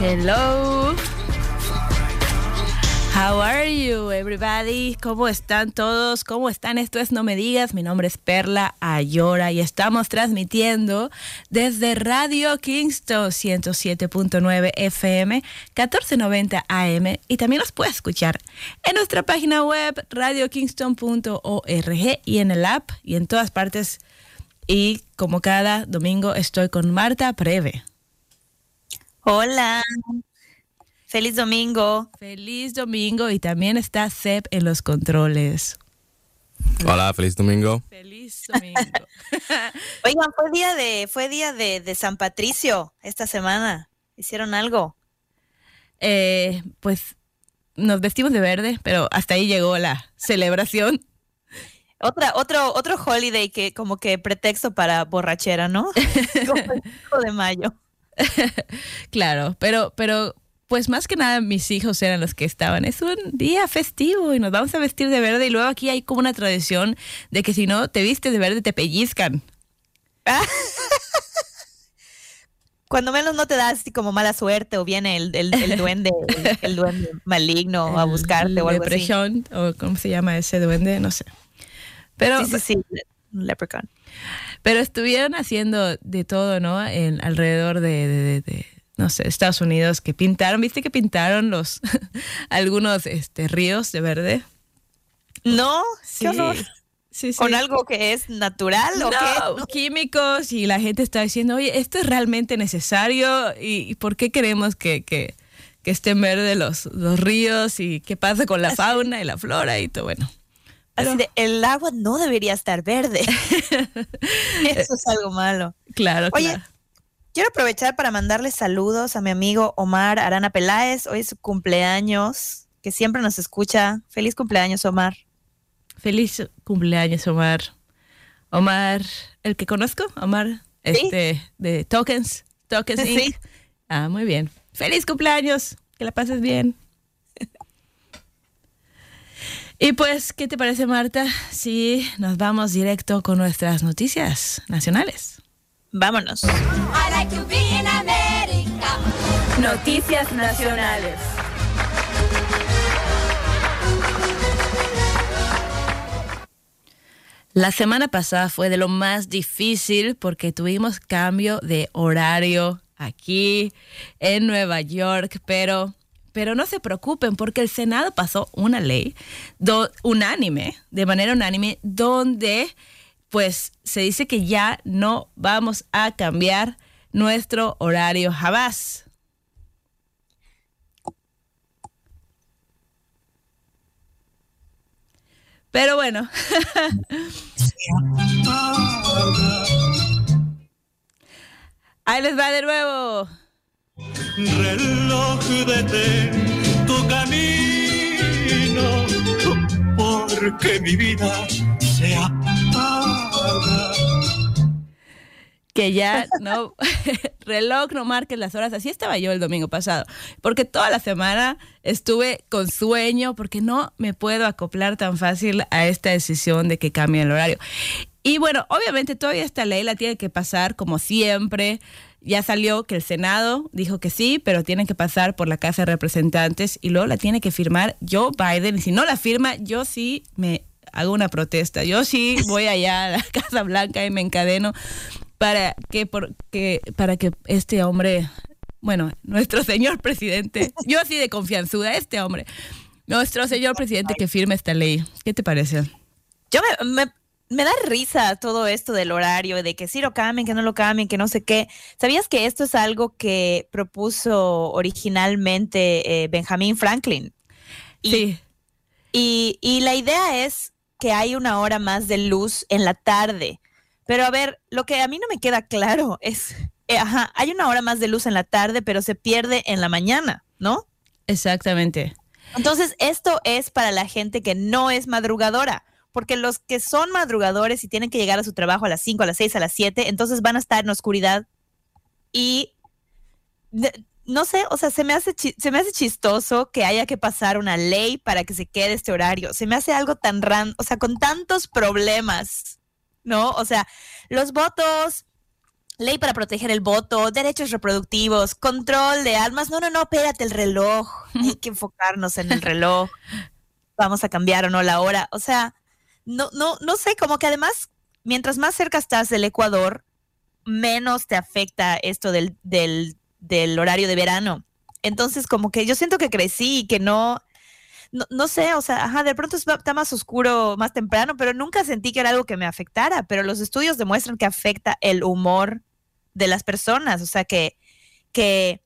Hello. How are you, everybody? ¿Cómo están todos? ¿Cómo están? Esto es No Me Digas. Mi nombre es Perla Ayora y estamos transmitiendo desde Radio Kingston 107.9 FM, 1490 AM y también nos puede escuchar en nuestra página web radiokingston.org y en el app y en todas partes. Y como cada domingo estoy con Marta Preve. Hola. Feliz domingo. Feliz domingo y también está Seb en los controles. Hola, feliz domingo. Feliz domingo. Oigan, fue día de, fue día de, de San Patricio esta semana. ¿Hicieron algo? Eh, pues nos vestimos de verde, pero hasta ahí llegó la celebración. Otra, otro, otro holiday que como que pretexto para borrachera, ¿no? Como el 5 de mayo. claro, pero, pero pues más que nada mis hijos eran los que estaban. Es un día festivo y nos vamos a vestir de verde y luego aquí hay como una tradición de que si no te vistes de verde te pellizcan. Cuando menos no te das así como mala suerte o viene el, el, el duende, el, el duende maligno a buscarte o algo así. O cómo se llama ese duende, no sé. Pero, Sí, sí, sí, leprechaun. pero estuvieron haciendo de todo, ¿no? En, alrededor de, de- no sé, Estados Unidos, que pintaron, ¿viste que pintaron los algunos este, ríos de verde? No, Sí. qué. Sí, sí. ¿Con algo que es natural o No, qué? químicos y la gente está diciendo, oye, ¿esto es realmente necesario? ¿Y, y por qué queremos que, que, que estén verdes los, los ríos? ¿Y qué pasa con la fauna y la flora y todo? Bueno, Así de, el agua no debería estar verde. Eso es algo malo. claro, Oye, claro. Quiero aprovechar para mandarle saludos a mi amigo Omar Arana Peláez. Hoy es su cumpleaños, que siempre nos escucha. Feliz cumpleaños, Omar. Feliz cumpleaños, Omar. Omar, el que conozco, Omar, este, de Tokens, Tokens Sí. Inc. Ah, muy bien. Feliz cumpleaños, que la pases bien. Y pues, ¿qué te parece, Marta, si nos vamos directo con nuestras noticias nacionales? Vámonos. I like to be in America. Noticias nacionales. La semana pasada fue de lo más difícil porque tuvimos cambio de horario aquí en Nueva York, pero, pero no se preocupen porque el Senado pasó una ley do- unánime, de manera unánime, donde pues se dice que ya no vamos a cambiar nuestro horario jamás. Pero bueno. Ahí les va de nuevo. Reloj detén tu camino, porque mi vida se apaga. que ya no, reloj no marques las horas. Así estaba yo el domingo pasado, porque toda la semana estuve con sueño, porque no me puedo acoplar tan fácil a esta decisión de que cambie el horario. Y bueno, obviamente todavía esta ley la tiene que pasar como siempre. Ya salió que el Senado dijo que sí, pero tiene que pasar por la Casa de Representantes y luego la tiene que firmar Joe Biden. Y si no la firma, yo sí me hago una protesta. Yo sí voy allá a la Casa Blanca y me encadeno para que, por- que- para que este hombre, bueno, nuestro señor presidente, yo así de confianzuda, este hombre, nuestro señor presidente que firme esta ley. ¿Qué te parece? Yo me- me da risa todo esto del horario, de que sí lo cambien, que no lo cambien, que no sé qué. ¿Sabías que esto es algo que propuso originalmente eh, Benjamin Franklin? Y, Sí, y, y la idea es que hay una hora más de luz en la tarde. Pero a ver, lo que a mí no me queda claro es eh, ajá, hay una hora más de luz en la tarde, pero se pierde en la mañana, ¿no? Exactamente. Entonces, esto es para la gente que no es madrugadora, porque los que son madrugadores y tienen que llegar a su trabajo a las 5, a las 6, a las 7, entonces van a estar en oscuridad y no sé, o sea, se me hace se me hace chistoso que haya que pasar una ley para que se quede este horario. Se me hace algo tan ran, o sea, con tantos problemas, ¿no? O sea, los votos, ley para proteger el voto, derechos reproductivos, control de armas. No, no, no, espérate, el reloj. Hay que enfocarnos en el reloj. Vamos a cambiar o no la hora. O sea, no, no, no sé, como que además, mientras más cerca estás del Ecuador, menos te afecta esto del, del, horario de verano. Entonces, como que yo siento que crecí y que no, no, no sé, o sea, ajá, de pronto es- está más oscuro más temprano, pero nunca sentí que era algo que me afectara. Pero los estudios demuestran que afecta el humor de las personas, o sea, que, que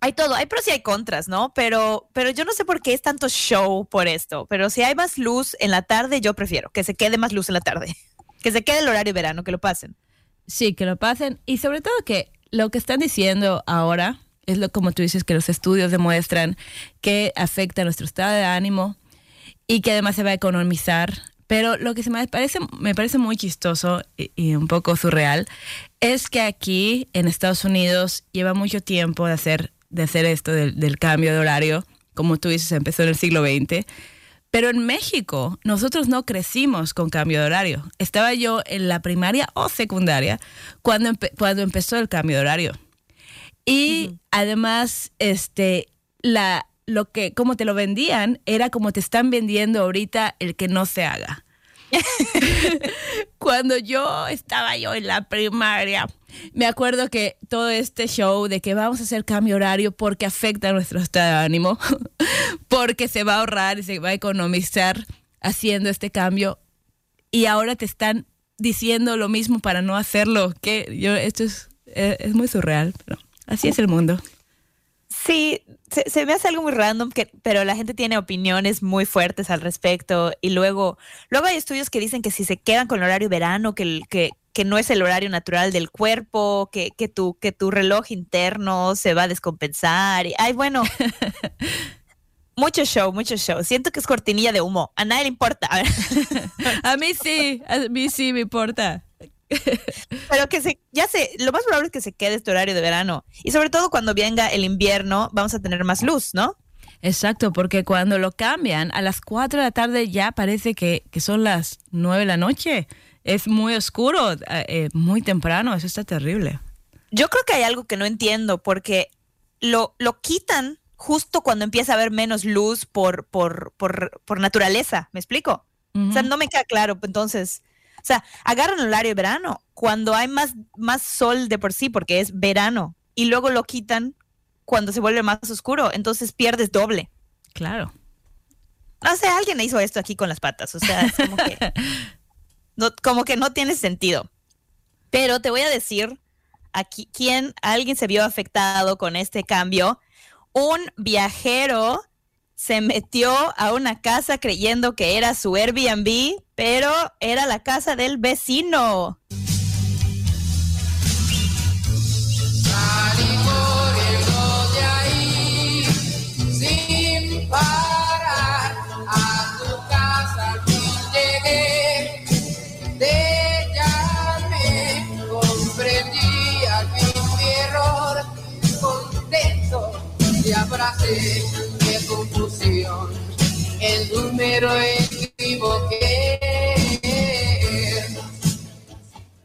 hay todo, hay pros y hay contras, ¿no? Pero, pero yo no sé por qué es tanto show por esto, pero si hay más luz en la tarde, yo prefiero que se quede más luz en la tarde, que se quede el horario verano, que lo pasen. Sí, que lo pasen. Y sobre todo que lo que están diciendo ahora es lo como tú dices que los estudios demuestran que afecta nuestro estado de ánimo y que además se va a economizar. Pero lo que se me parece, me parece muy chistoso y un poco surreal es que aquí en Estados Unidos lleva mucho tiempo de hacer, de hacer esto del, del cambio de horario. Como tú dices, empezó en el siglo XX. Pero en México nosotros no crecimos con cambio de horario. Estaba yo en la primaria o secundaria cuando, empe- cuando empezó el cambio de horario. Y además, este, la, lo que, como te lo vendían, era como te están vendiendo ahorita el que no se haga. Cuando yo estaba yo en la primaria, me acuerdo que todo este show de que vamos a hacer cambio horario porque afecta nuestro estado de ánimo, porque se va a ahorrar y se va a economizar haciendo este cambio, y ahora te están diciendo lo mismo para no hacerlo, que yo, esto es, eh, es muy surreal, pero así es el mundo. Sí, se, se me hace algo muy random, que, pero la gente tiene opiniones muy fuertes al respecto. Y luego, luego hay estudios que dicen que si se quedan con el horario verano, que, que, que no es el horario natural del cuerpo, que, que, tu, que tu reloj interno se va a descompensar. Y, ay, bueno. Mucho show, mucho show. Siento que es cortinilla de humo. A nadie le importa. A A mí sí, a mí sí me importa. pero que se, ya sé, lo más probable es que se quede este horario de verano. Y sobre todo cuando venga el invierno, vamos a tener más luz, ¿no? Exacto, porque cuando lo cambian a las 4 de la tarde ya parece que, que son las 9 de la noche. Es muy oscuro, eh, eh, muy temprano, eso está terrible. Yo creo que hay algo que no entiendo porque lo, lo quitan justo cuando empieza a haber menos luz por, por, por, por naturaleza, ¿me explico? O sea, no me queda claro, entonces, sea, agarran el horario de verano cuando hay más, más sol de por sí, porque es verano, y luego lo quitan cuando se vuelve más oscuro, entonces pierdes doble. Claro. No sé, alguien hizo esto aquí con las patas, o sea, es como que no, como que no tiene sentido. Pero te voy a decir aquí quién alguien se vio afectado con este cambio. Un viajero se metió a una casa creyendo que era su Airbnb, pero era la casa del vecino. Equivoqué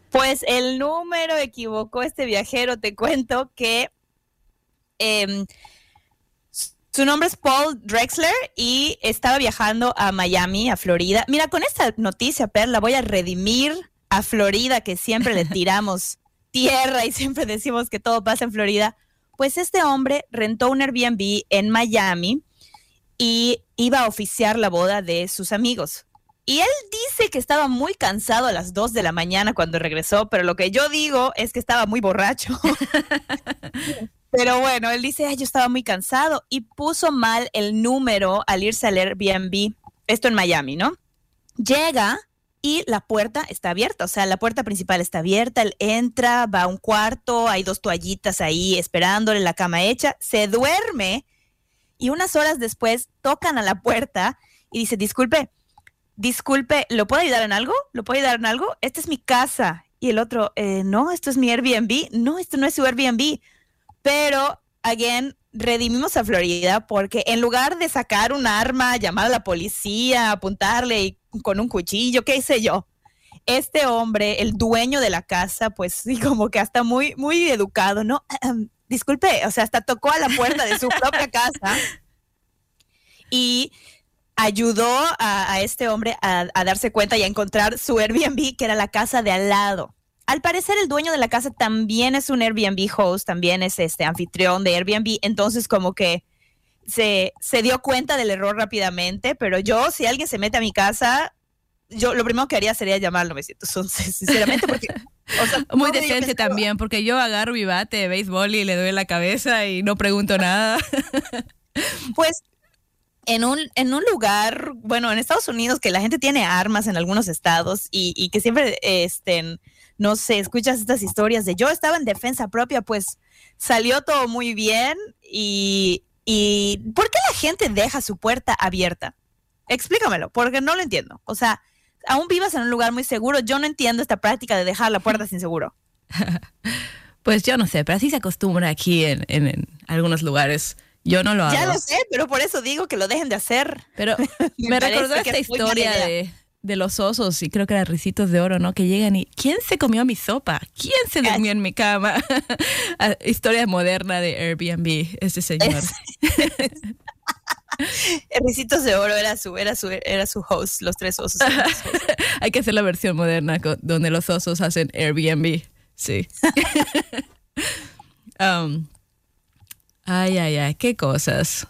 Pues el número equivocó este viajero. Te cuento que em, su nombre es Paul Drexler y estaba viajando a Miami, a Florida. Mira, con esta noticia, Perla, voy a redimir a Florida, que siempre le tiramos tierra y siempre decimos que todo pasa en Florida. Pues este hombre rentó un Airbnb en Miami y iba a oficiar la boda de sus amigos. Y él dice que estaba muy cansado a las 2 de la mañana cuando regresó, pero lo que yo digo es que estaba muy borracho. pero bueno, él dice, "Ay, yo estaba muy cansado y puso mal el número al irse al Airbnb, esto en Miami, ¿no? Llega y la puerta está abierta, o sea, la puerta principal está abierta, él entra, va a un cuarto, hay dos toallitas ahí esperándole, la cama hecha, se duerme y unas horas después tocan a la puerta y dice, disculpe, disculpe, ¿lo puedo ayudar en algo? ¿Lo puedo ayudar en algo? Esta es mi casa. Y el otro, "Eh, no, esto es mi Airbnb. No, esto no es su Airbnb. Pero, again, redimimos a Florida porque en lugar de sacar un arma, llamar a la policía, apuntarle con un cuchillo, qué sé yo, este hombre, el dueño de la casa, pues sí, como que hasta muy, muy educado, ¿no? Disculpe, o sea, hasta tocó a la puerta de su propia casa y ayudó a, este hombre a, darse cuenta y a encontrar su Airbnb, que era la casa de al lado. Al parecer, el dueño de la casa también es un Airbnb host, también es este anfitrión de Airbnb, entonces como que se, se dio cuenta del error rápidamente, pero yo, si alguien se mete a mi casa, yo lo primero que haría sería llamar al 911, sinceramente, porque... o sea, Muy decente también, porque yo agarro mi bate de béisbol y le doy en la cabeza y no pregunto nada. Pues en un, en un lugar, bueno, en Estados Unidos, que la gente tiene armas en algunos estados y, y que siempre, este, no sé, escuchas estas historias de yo estaba en defensa propia, pues salió todo muy bien y, y ¿por qué la gente deja su puerta abierta? Explícamelo, porque no lo entiendo. O sea, aún vivas en un lugar muy seguro, yo no entiendo esta práctica de dejar la puerta sin seguro. Pues yo no sé, pero así se acostumbra aquí en, en- en algunos lugares. Yo no lo hago. Ya lo sé, pero por eso digo que lo dejen de hacer. Pero Me me recordó esta es historia de, de los osos, y creo que eran ricitos de oro, ¿no? Que llegan y ¿quién se comió mi sopa? ¿Quién se durmió en mi cama? Ah, historia moderna de Airbnb, este señor. Ricitos de Oro era su, era su, era su host, los tres osos. Hay que hacer la versión moderna donde los osos hacen Airbnb. Sí. Um, ay, ay, ay, qué cosas.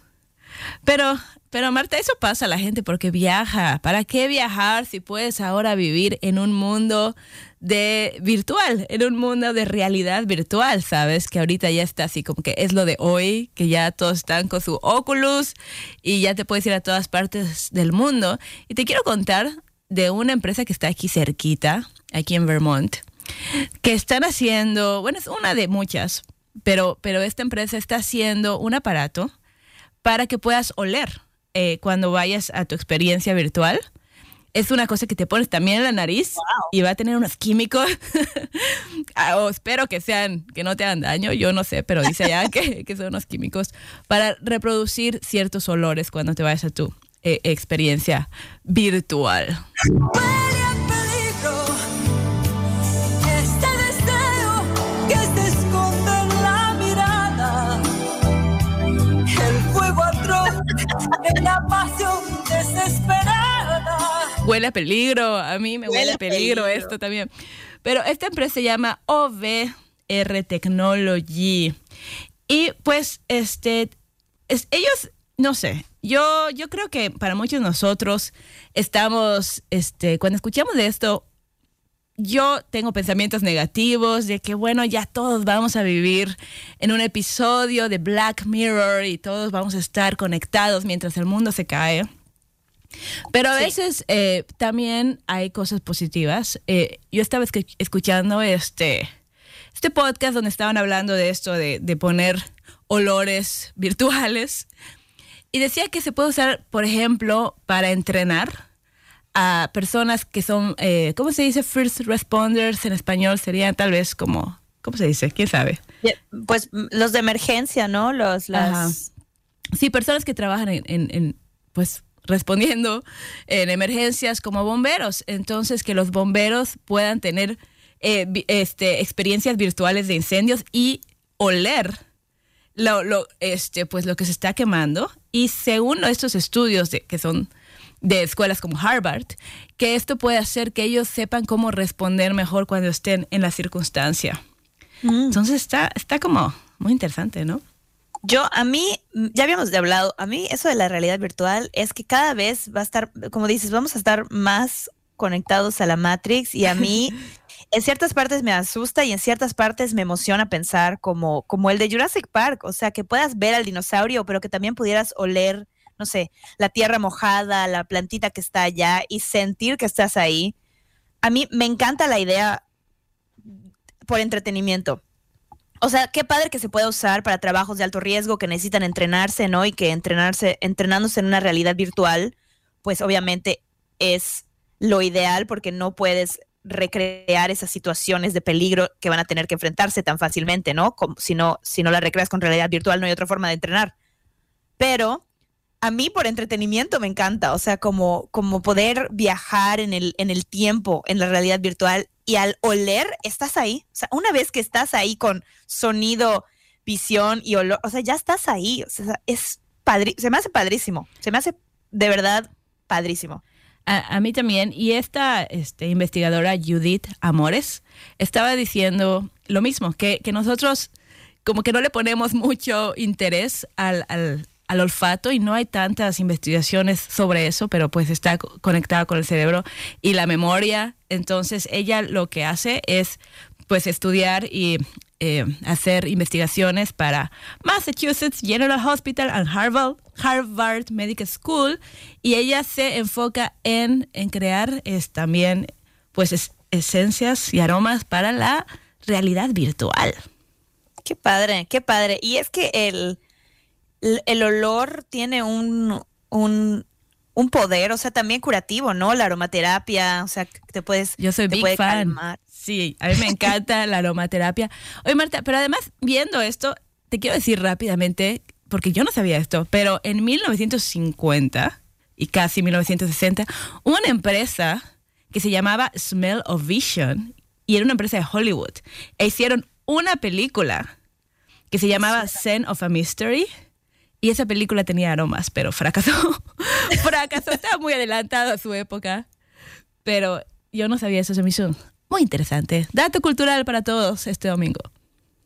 Pero, pero Marta, eso pasa a la gente porque viaja. ¿Para qué viajar si puedes ahora vivir en un mundo de virtual, en un mundo de realidad virtual, sabes? Que ahorita ya está así como que es lo de hoy, que ya todos están con su Oculus y ya te puedes ir a todas partes del mundo. Y te quiero contar de una empresa que está aquí cerquita, aquí en Vermont, que están haciendo, bueno, es una de muchas, pero, pero esta empresa está haciendo un aparato para que puedas oler eh, cuando vayas a tu experiencia virtual. Es una cosa que te pones también en la nariz y va a tener unos químicos. Ah, o espero que sean, que no te hagan daño, yo no sé, pero dice ya que, que son unos químicos para reproducir ciertos olores cuando te vayas a tu eh, experiencia virtual. la pasión desesperada Huele a peligro, a mí me huele, Huele a peligro. esto también. Pero esta empresa se llama OVR Technology. Y pues, este, es- ellos, no sé, yo, yo creo que para muchos de nosotros estamos, este, cuando escuchamos de esto, yo tengo pensamientos negativos de que, bueno, ya todos vamos a vivir en un episodio de Black Mirror y todos vamos a estar conectados mientras el mundo se cae. Pero a Sí. veces eh, también hay cosas positivas. Eh, yo estaba escu- escuchando este, este podcast donde estaban hablando de esto, de, de poner olores virtuales. Y decía que se puede usar, por ejemplo, para entrenar a personas que son, eh, ¿cómo se dice? First responders en español serían tal vez como, ¿cómo se dice? ¿Quién sabe? Pues los de emergencia, ¿no? Los, las... Sí, personas que trabajan en, en- en, pues, respondiendo en emergencias como bomberos. Entonces, que los bomberos puedan tener eh, este, experiencias virtuales de incendios y oler lo, lo, este, pues, lo que se está quemando. Y según estos estudios de, que son de escuelas como Harvard, que esto puede hacer que ellos sepan cómo responder mejor cuando estén en la circunstancia. Mm. Entonces está, está como muy interesante, ¿no? Yo, a mí, mm, ya habíamos hablado, a mí eso de la realidad virtual es que cada vez va a estar, como dices, vamos a estar más conectados a la Matrix y a mí en ciertas partes me asusta y en ciertas partes me emociona pensar como, como el de Jurassic Park, o sea, que puedas ver al dinosaurio, pero que también pudieras oler, no sé, la tierra mojada, la plantita que está allá y sentir que estás ahí. a mí me encanta la idea por entretenimiento. O sea, qué padre que se pueda usar para trabajos de alto riesgo que necesitan entrenarse, ¿no? Y que entrenarse, entrenándose en una realidad virtual, pues obviamente es lo ideal porque no puedes recrear esas situaciones de peligro que van a tener que enfrentarse tan fácilmente, ¿no? Si no, si no la recreas con realidad virtual, no hay otra forma de entrenar. Pero a mí por entretenimiento me encanta, o sea, como, como poder viajar en el, en el tiempo, en la realidad virtual y al oler, estás ahí. O sea, una vez que estás ahí con sonido, visión y olor, o sea, ya estás ahí. O sea, es padre, se me hace padrísimo, se me hace de verdad padrísimo. A, mí también. Y esta este, investigadora Judith Amores estaba diciendo lo mismo, que, que nosotros como que no le ponemos mucho interés al, al, al olfato y no hay tantas investigaciones sobre eso, pero pues está co- conectada con el cerebro y la memoria. Entonces ella lo que hace es pues estudiar y eh, hacer investigaciones para Massachusetts General Hospital and Harvard, Harvard Medical School y ella se enfoca en, en crear es, también pues es- esencias y aromas para la realidad virtual. Qué padre, qué padre. Y es que el, el, olor tiene un, un, un poder, o sea, también curativo, ¿no? La aromaterapia, o sea, te puedes... Yo soy te big fan. calmar. Sí, a mí me encanta la aromaterapia. Oye, Marta, pero además, viendo esto, te quiero decir rápidamente, porque yo no sabía esto, pero en 1950 y casi 1960, hubo una empresa que se llamaba Smell of Vision y era una empresa de Hollywood. E hicieron una película que se llamaba Scent of a Mystery. Y esa película tenía aromas, pero fracasó. fracasó, estaba muy adelantado a su época. Pero yo no sabía eso, se me hizo muy interesante. Dato cultural para todos este domingo.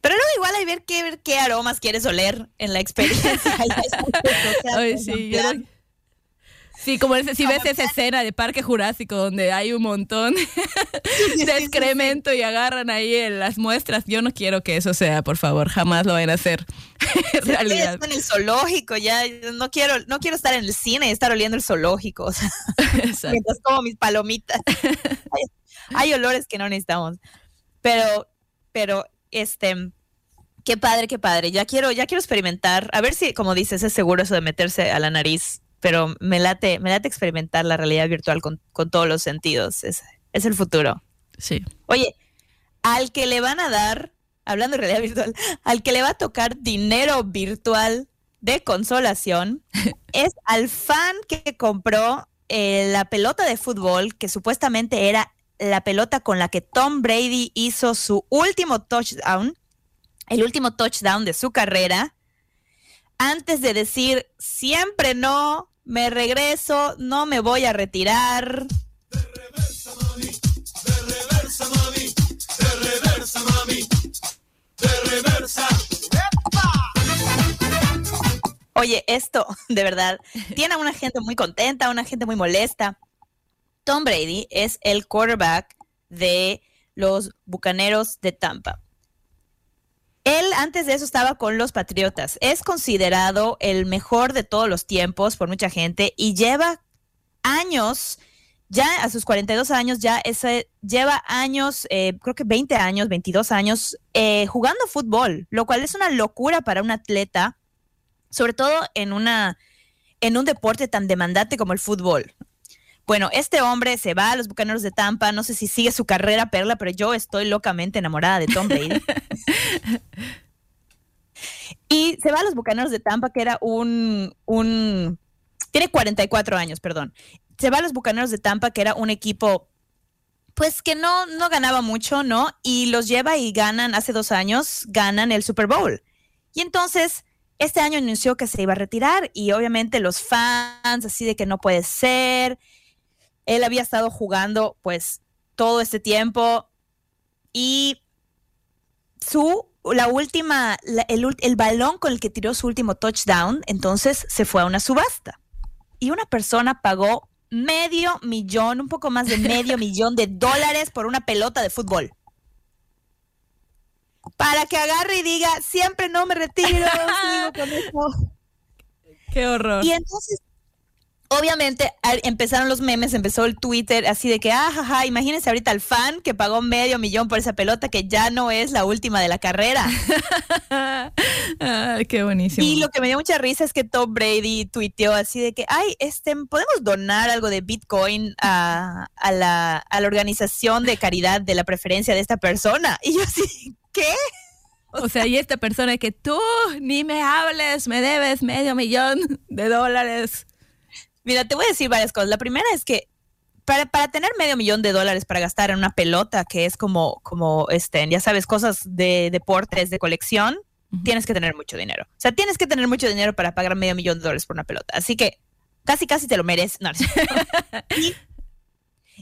Pero luego igual hay ver qué, ver qué aromas quieres oler en la experiencia. Ay, sí, yo no- Sí, como ese- si ves esa escena de Parque Jurásico donde hay un montón de excremento y agarran ahí en las muestras, yo no quiero que eso sea, por favor, jamás lo vayan a hacer realidad. en el zoológico, ya no quiero, no quiero estar en el cine y estar oliendo el zoológico, o sea, mientras como mis palomitas. hay, hay olores que no necesitamos. Pero, pero, este, qué padre, qué padre. Ya quiero, ya quiero experimentar. A ver si, como dices, es seguro eso de meterse a la nariz. Pero me late, me late experimentar la realidad virtual con, con todos los sentidos. Es, es el futuro. Sí. Oye, al que le van a dar, hablando de realidad virtual, al que le va a tocar dinero virtual de consolación es al fan que compró eh, la pelota de fútbol que supuestamente era la pelota con la que Tom Brady hizo su último touchdown, el último touchdown de su carrera, antes de decir siempre no, me regreso, no me voy a retirar. Oye, esto, de verdad, tiene a una gente muy contenta, una gente muy molesta. Tom Brady es el quarterback de los Bucaneros de Tampa. Él antes de eso estaba con los Patriotas. Es considerado el mejor de todos los tiempos por mucha gente y lleva años, ya a sus 42 años, ya ese, lleva años, eh, creo que 20 años, 22 años eh, jugando fútbol, lo cual es una locura para un atleta, sobre todo en, una, en un deporte tan demandante como el fútbol. Bueno, este hombre se va a los Bucaneros de Tampa, no sé si sigue su carrera perla, pero yo estoy locamente enamorada de Tom Brady. y se va a los Bucaneros de Tampa, que era un, un... Tiene 44 años, perdón. Se va a los Bucaneros de Tampa, que era un equipo, pues que no, no ganaba mucho, ¿no? Y los lleva y ganan, hace dos años, ganan el Super Bowl. Y entonces, este año anunció que se iba a retirar y obviamente los fans, así de que no puede ser. Él había estado jugando pues todo este tiempo y su, la última, la- el, el balón con el que tiró su último touchdown, entonces se fue a una subasta. Y una persona pagó medio millón, un poco más de medio millón de dólares por una pelota de fútbol. Para que agarre y diga, siempre no me retiro, sigo con eso. Qué horror. Y entonces, obviamente empezaron los memes, empezó el Twitter así de que, ah, jaja, imagínense ahorita al fan que pagó medio millón por esa pelota que ya no es la última de la carrera. Qué buenísimo. Y lo que me dio mucha risa es que Tom Brady tuiteó así de que, ay, este, podemos donar algo de Bitcoin a, a la, a la organización de caridad de la preferencia de esta persona. Y yo así, ¿qué? O sea, y esta persona que tú ni me hables, me debes medio millón de dólares. Mira, te voy a decir varias cosas. La primera es que para, para tener medio millón de dólares para gastar en una pelota, que es como, como este, ya sabes, cosas de deportes, de colección, tienes que tener mucho dinero. O sea, tienes que tener mucho dinero para pagar medio millón de dólares por una pelota. Así que casi, casi te lo mereces. No. y,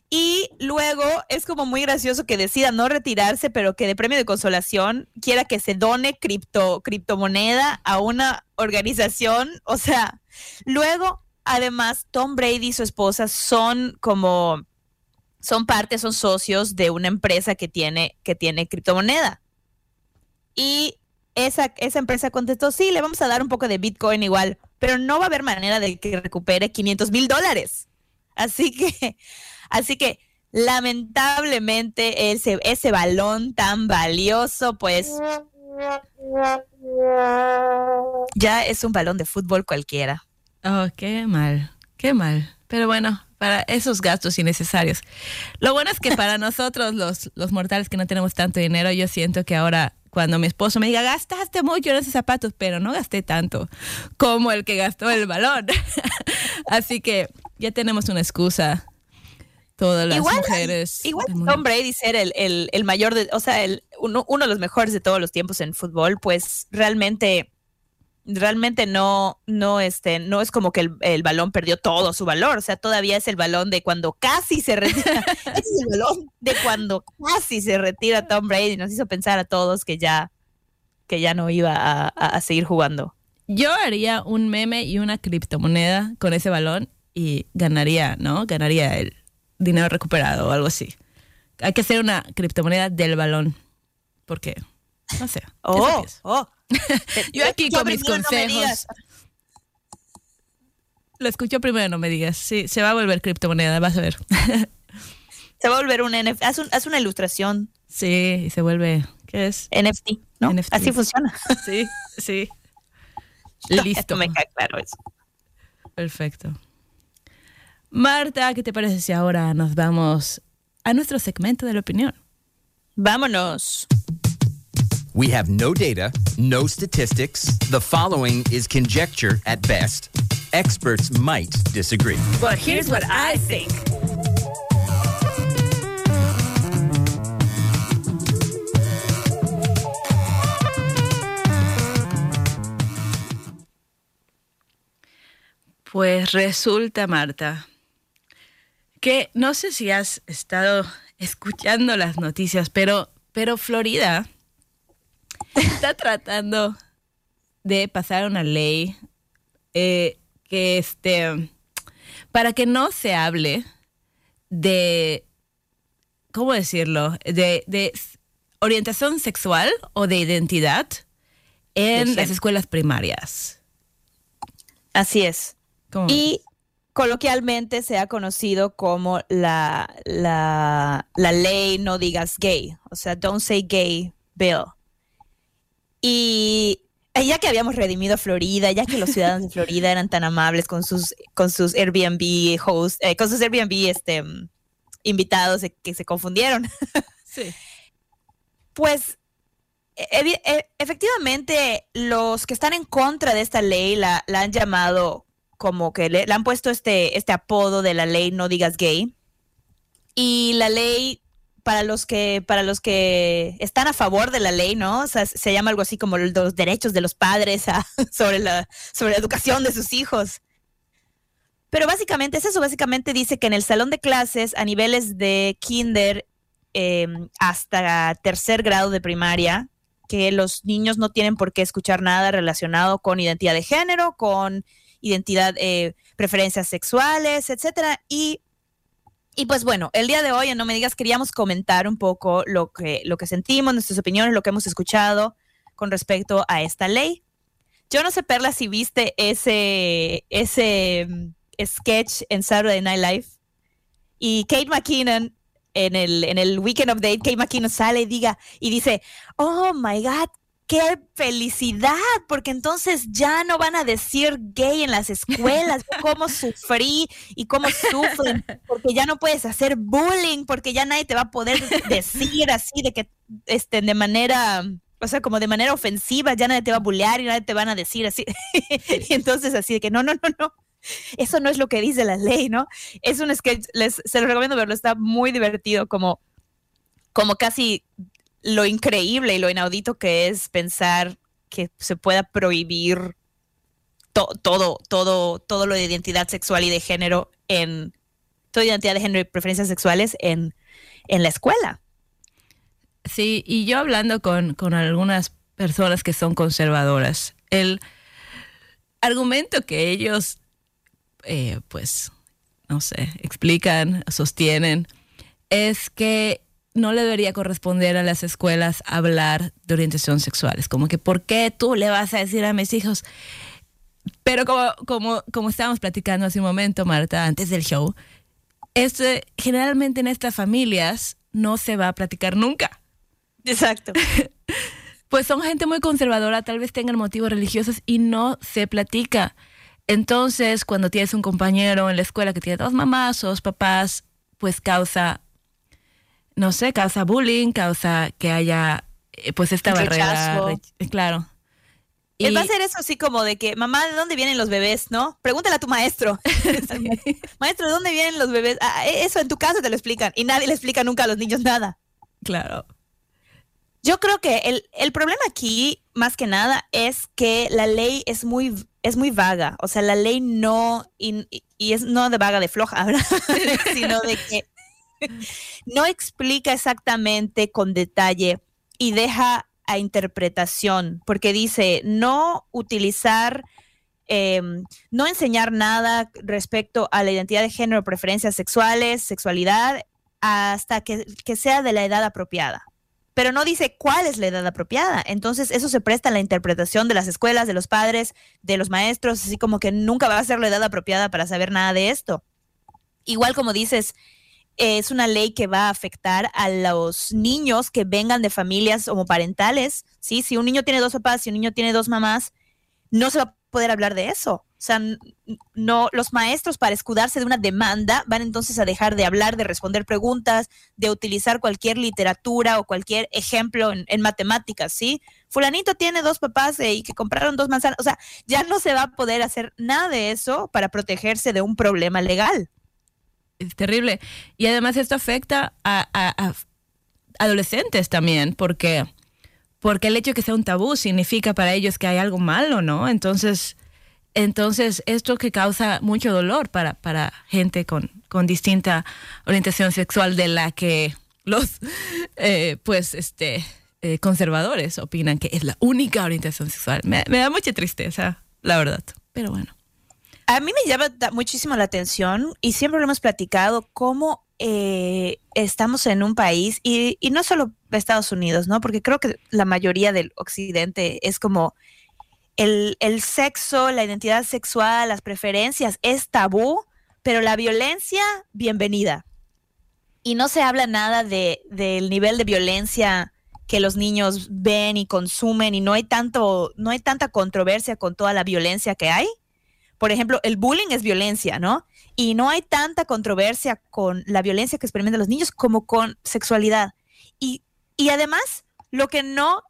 y luego es como muy gracioso que decida no retirarse, pero que de premio de consolación quiera que se done cripto, criptomoneda a una organización. O sea, luego, además, Tom Brady y su esposa son como, son parte, son socios de una empresa que tiene, que tiene criptomoneda. Y esa, esa empresa contestó, sí, le vamos a dar un poco de Bitcoin igual, pero no va a haber manera de que recupere 500 mil dólares. Así que, así que lamentablemente ese, ese balón tan valioso, pues ya es un balón de fútbol cualquiera. Oh, qué mal, qué mal. Pero bueno, para esos gastos innecesarios. Lo bueno es que para nosotros, los, los mortales que no tenemos tanto dinero, yo siento que ahora cuando mi esposo me diga, gastaste mucho en esos zapatos, pero no gasté tanto como el que gastó el balón. Así que ya tenemos una excusa. Todas las Igual- mujeres. Igual. Tom Brady ser el, el- el mayor, de, o sea, el, uno, uno de los mejores de todos los tiempos en fútbol, pues realmente, realmente no, no, este, no es como que el, el balón perdió todo su valor, o sea, todavía es el balón de cuando casi se retira, es el balón de cuando casi se retira Tom Brady, nos hizo pensar a todos que ya, que ya no iba a, a- seguir jugando. Yo haría un meme y una criptomoneda con ese balón y ganaría, ¿no? Ganaría el dinero recuperado o algo así. Hay que hacer una criptomoneda del balón. Porque, no sé. ¿qué Oh, oh. Yo aquí con mis no consejos. Lo escucho primero, no me digas. Sí, se va a volver criptomoneda, vas a ver. Se va a volver un NFT, haz, un- haz una ilustración Sí, y se vuelve. ¿Qué es? NFT, ¿no? NFT. Así funciona. Sí, sí. Listo. me queda claro eso. Perfecto. Marta, ¿qué te parece si ahora nos vamos a nuestro segmento de la opinión? Vámonos. We have no data, no statistics. The following is conjecture at best. Experts might disagree. But here's what I think. Pues resulta, Marta, que no sé si has estado escuchando las noticias, pero, pero Florida está tratando de pasar una ley eh, que este para que no se hable de ¿cómo decirlo? de, de orientación sexual o de identidad en De las escuelas primarias. Así es. ¿Cómo Y coloquialmente se ha conocido como la, la, la ley no digas gay, o sea, don't say gay bill. Y ya que habíamos redimido a Florida, ya que los ciudadanos de Florida eran tan amables con sus, con sus Airbnb hosts, eh, con sus Airbnb este, invitados eh, que se confundieron, Sí. Pues e- e- efectivamente los que están en contra de esta ley la, la han llamado como que le, le han puesto este, este apodo de la ley no digas gay. Y la ley para los que para los que están a favor de la ley, ¿no? O sea, se llama algo así como los derechos de los padres sobre la sobre la educación de sus hijos. Pero básicamente es eso, básicamente dice que en el salón de clases a niveles de kinder eh, hasta tercer grado de primaria, que los niños no tienen por qué escuchar nada relacionado con identidad de género, con identidad, eh, preferencias sexuales, etcétera. Y, y pues bueno, el día de hoy, en No Me Digas, queríamos comentar un poco lo que, lo que sentimos, nuestras opiniones, lo que hemos escuchado con respecto a esta ley. Yo no sé, Perla, si viste ese, ese, sketch en Saturday Night Live y Kate McKinnon en el, en el Weekend Update, Kate McKinnon sale y diga y dice, oh my God, qué felicidad, porque entonces ya no van a decir gay en las escuelas, cómo sufrí y cómo sufren, porque ya no puedes hacer bullying, porque ya nadie te va a poder decir así de que, este, de manera, o sea, como de manera ofensiva, ya nadie te va a bullear y nadie te van a decir así. y entonces así de que no, no, no, no. Eso no es lo que dice la ley, ¿no? Es un sketch, les, se lo recomiendo verlo, está muy divertido, como, como casi lo increíble y lo inaudito que es pensar que se pueda prohibir to- todo, todo, todo lo de identidad sexual y de género en toda identidad de género y preferencias sexuales en, en la escuela. Sí, y yo hablando con, con algunas personas que son conservadoras, el argumento que ellos, eh, pues, no sé, explican, sostienen, es que no le debería corresponder a las escuelas hablar de orientación sexual. Es como que, ¿por qué tú le vas a decir a mis hijos? Pero como, como, como estábamos platicando hace un momento, Marta, antes del show, esto, generalmente en estas familias no se va a platicar nunca. Exacto. Pues son gente muy conservadora, tal vez tengan motivos religiosos y no se platica. Entonces, cuando tienes un compañero en la escuela que tiene dos mamás o dos papás, pues causa, no sé, causa bullying, causa que haya, eh, pues esta barrera. Rech- Claro. Y va a ser eso así como de que, mamá, ¿de dónde vienen los bebés? ¿No? Pregúntale a tu maestro. maestro, ¿de dónde vienen los bebés? Ah, eso en tu casa te lo explican y nadie le explica nunca a los niños nada. Claro. Yo creo que el, el problema aquí, más que nada, es que la ley es muy, es muy vaga. O sea, la ley no, y, y es no de vaga de floja, ¿verdad? sino de que no explica exactamente con detalle y deja a interpretación, porque dice no utilizar, eh, no enseñar nada respecto a la identidad de género, preferencias sexuales, sexualidad, hasta que, sea de la edad apropiada pero no dice cuál es la edad apropiada. Entonces, eso se presta a la interpretación de las escuelas, de los padres, de los maestros, así como que nunca va a ser la edad apropiada para saber nada de esto. Igual como dices, es una ley que va a afectar a los niños que vengan de familias homoparentales, ¿sí? Si un niño tiene dos papás, si un niño tiene dos mamás, no se va a poder hablar de eso. O sea, no, los maestros para escudarse de una demanda van entonces a dejar de hablar, de responder preguntas, de utilizar cualquier literatura o cualquier ejemplo en, en matemáticas, ¿sí? Fulanito tiene dos papás eh, y que compraron dos manzanas. O sea, ya no se va a poder hacer nada de eso para protegerse de un problema legal. Es terrible. Y además esto afecta a, adolescentes también, porque, porque el hecho de que sea un tabú significa para ellos que hay algo malo, ¿no? Entonces, entonces esto que causa mucho dolor para, para gente con, con distinta orientación sexual de la que los, eh, pues, este, eh, conservadores opinan que es la única orientación sexual. Me da mucha tristeza, la verdad. Pero bueno. A mí me llama muchísimo la atención y siempre lo hemos platicado cómo eh, estamos en un país y, y no solo Estados Unidos, ¿no? Porque creo que la mayoría del occidente es como el, el sexo, la identidad sexual, las preferencias es tabú, pero la violencia, bienvenida. Y no se habla nada de, del nivel de violencia que los niños ven y consumen y no hay tanto, no hay tanta controversia con toda la violencia que hay por ejemplo, el bullying es violencia, ¿no? Y no hay tanta controversia con la violencia que experimentan los niños como con sexualidad. Y, y además, lo que no,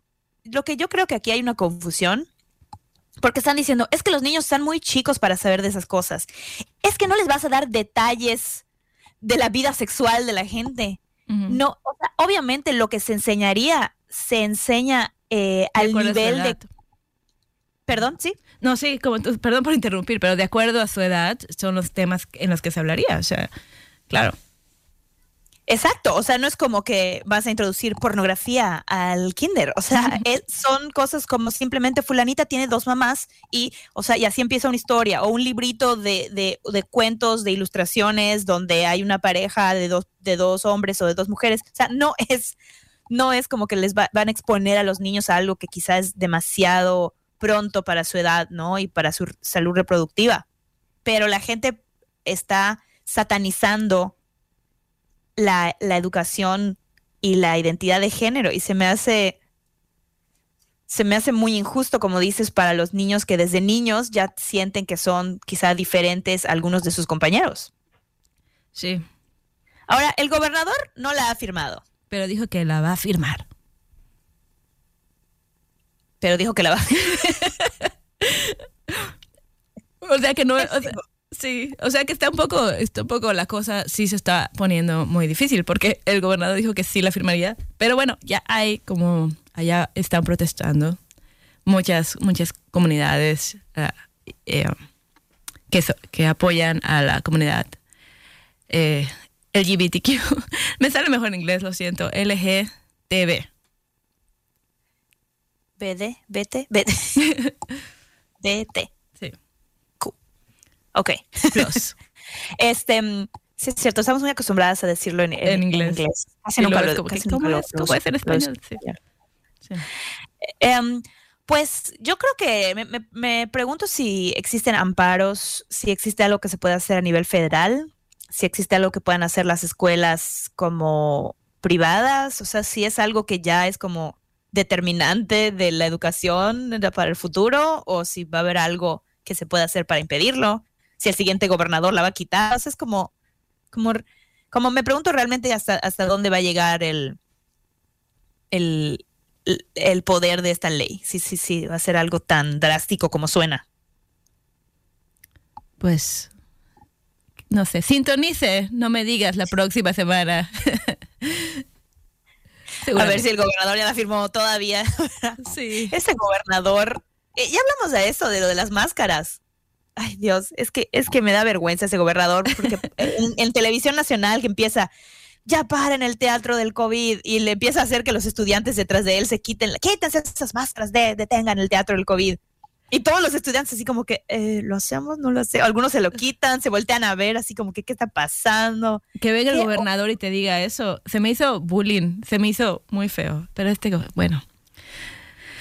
lo que yo creo que aquí hay una confusión, porque están diciendo, es que los niños están muy chicos para saber de esas cosas. Es que no les vas a dar detalles de la vida sexual de la gente. No, o sea, obviamente lo que se enseñaría se enseña eh, al nivel de... Perdón, sí. No, sí, como perdón por interrumpir, pero de acuerdo a su edad son los temas en los que se hablaría. O sea, claro. Exacto, o sea, no es como que vas a introducir pornografía al kinder, o sea, es- son cosas como simplemente fulanita tiene dos mamás y, o sea, y así empieza una historia o un librito de, de, de cuentos, de ilustraciones donde hay una pareja de dos, de dos hombres o de dos mujeres, o sea, no es, no es como que les va- van a exponer a los niños a algo que quizás es demasiado pronto para su edad, ¿no? Y para su salud reproductiva, pero la gente está satanizando la, la educación y la identidad de género y se me hace se me hace muy injusto, como dices, para los niños que desde niños ya sienten que son quizá diferentes a algunos de sus compañeros. Sí, Ahora, el gobernador no la ha firmado, pero dijo que la va a firmar. Pero dijo que la va a O sea que no, o sea, sí, o sea que está un poco, está un poco la cosa sí se está poniendo muy difícil porque el gobernador dijo que sí la firmaría, pero bueno, ya hay como allá están protestando muchas muchas comunidades ah, eh, que so- que apoyan a la comunidad eh, LGBTQ. Me sale mejor en inglés, lo siento. LGTB. BD, BT, BT. DT. Sí. Q. Ok. Plus. Este, mm, sí es cierto, estamos muy acostumbradas a decirlo en, en- En en inglés. Casi nunca lo como casi ¿cómo nunca lo- es? lo ¿Cómo es en español? Sí. Sí. Em, pues yo creo que me, me- me pregunto si existen amparos, si existe algo que se puede hacer a nivel federal, si existe algo que puedan hacer las escuelas como privadas, o sea, si es algo que ya es como determinante de la educación para el futuro o si va a haber algo que se pueda hacer para impedirlo, si el siguiente gobernador la va a quitar, sea, es como, como, como me pregunto realmente hasta, hasta dónde va a llegar el, el- el poder de esta ley. Sí, sí, sí, va a ser algo tan drástico como suena. Pues, no sé, sintonice, no me digas la próxima semana. A ver si el gobernador ya la firmó todavía. Sí. Ese gobernador, eh, ya hablamos de eso, de lo de las máscaras. Ay, Dios, es que, es que me da vergüenza ese gobernador, porque en, en televisión nacional que empieza, ya para en el teatro del COVID, y le empieza a hacer que los estudiantes detrás de él se quiten, quítense esas máscaras, de, detengan el teatro del COVID. Y todos los estudiantes así como que, eh, ¿lo hacemos? No lo hacemos. Algunos se lo quitan, se voltean a ver así como que, ¿qué está pasando? Que venga el ¿Qué? gobernador y te diga eso, se me hizo bullying, se me hizo muy feo. Pero este, bueno,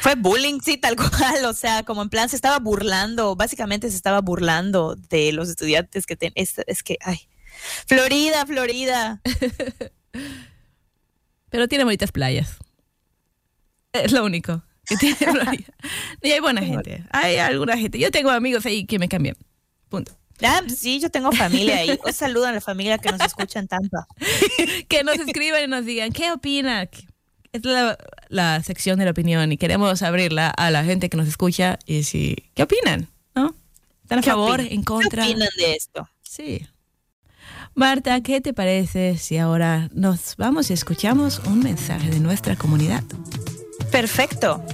Fue bullying, sí, tal cual. O sea, como en plan se estaba burlando, básicamente se estaba burlando de los estudiantes que ten, es, es que, ay, Florida, Florida. pero tiene bonitas playas. Es lo único que tiene Florida. Y hay buena gente, hay alguna gente. Yo tengo amigos ahí que me cambian. Punto. Ah, sí, yo tengo familia ahí. Un saludo a la familia que nos escucha en Tampa. que nos escriban y nos digan qué opinan. Es la, la sección de la opinión y queremos abrirla a la gente que nos escucha y si qué opinan, ¿no? ¿Están a ¿Qué favor, opinan? en contra? ¿Qué opinan de esto? Sí. Marta, ¿qué te parece si ahora nos vamos y escuchamos un mensaje de nuestra comunidad? Perfecto.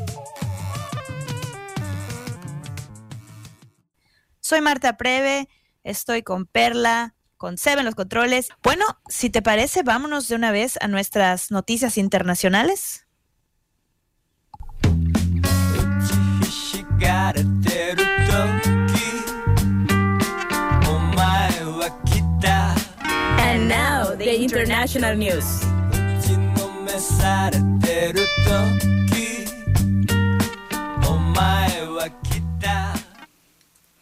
Soy Marta Preve, estoy con Perla, con Seven los controles. Bueno, si te parece, vámonos de una vez a nuestras noticias internacionales. And now the international news.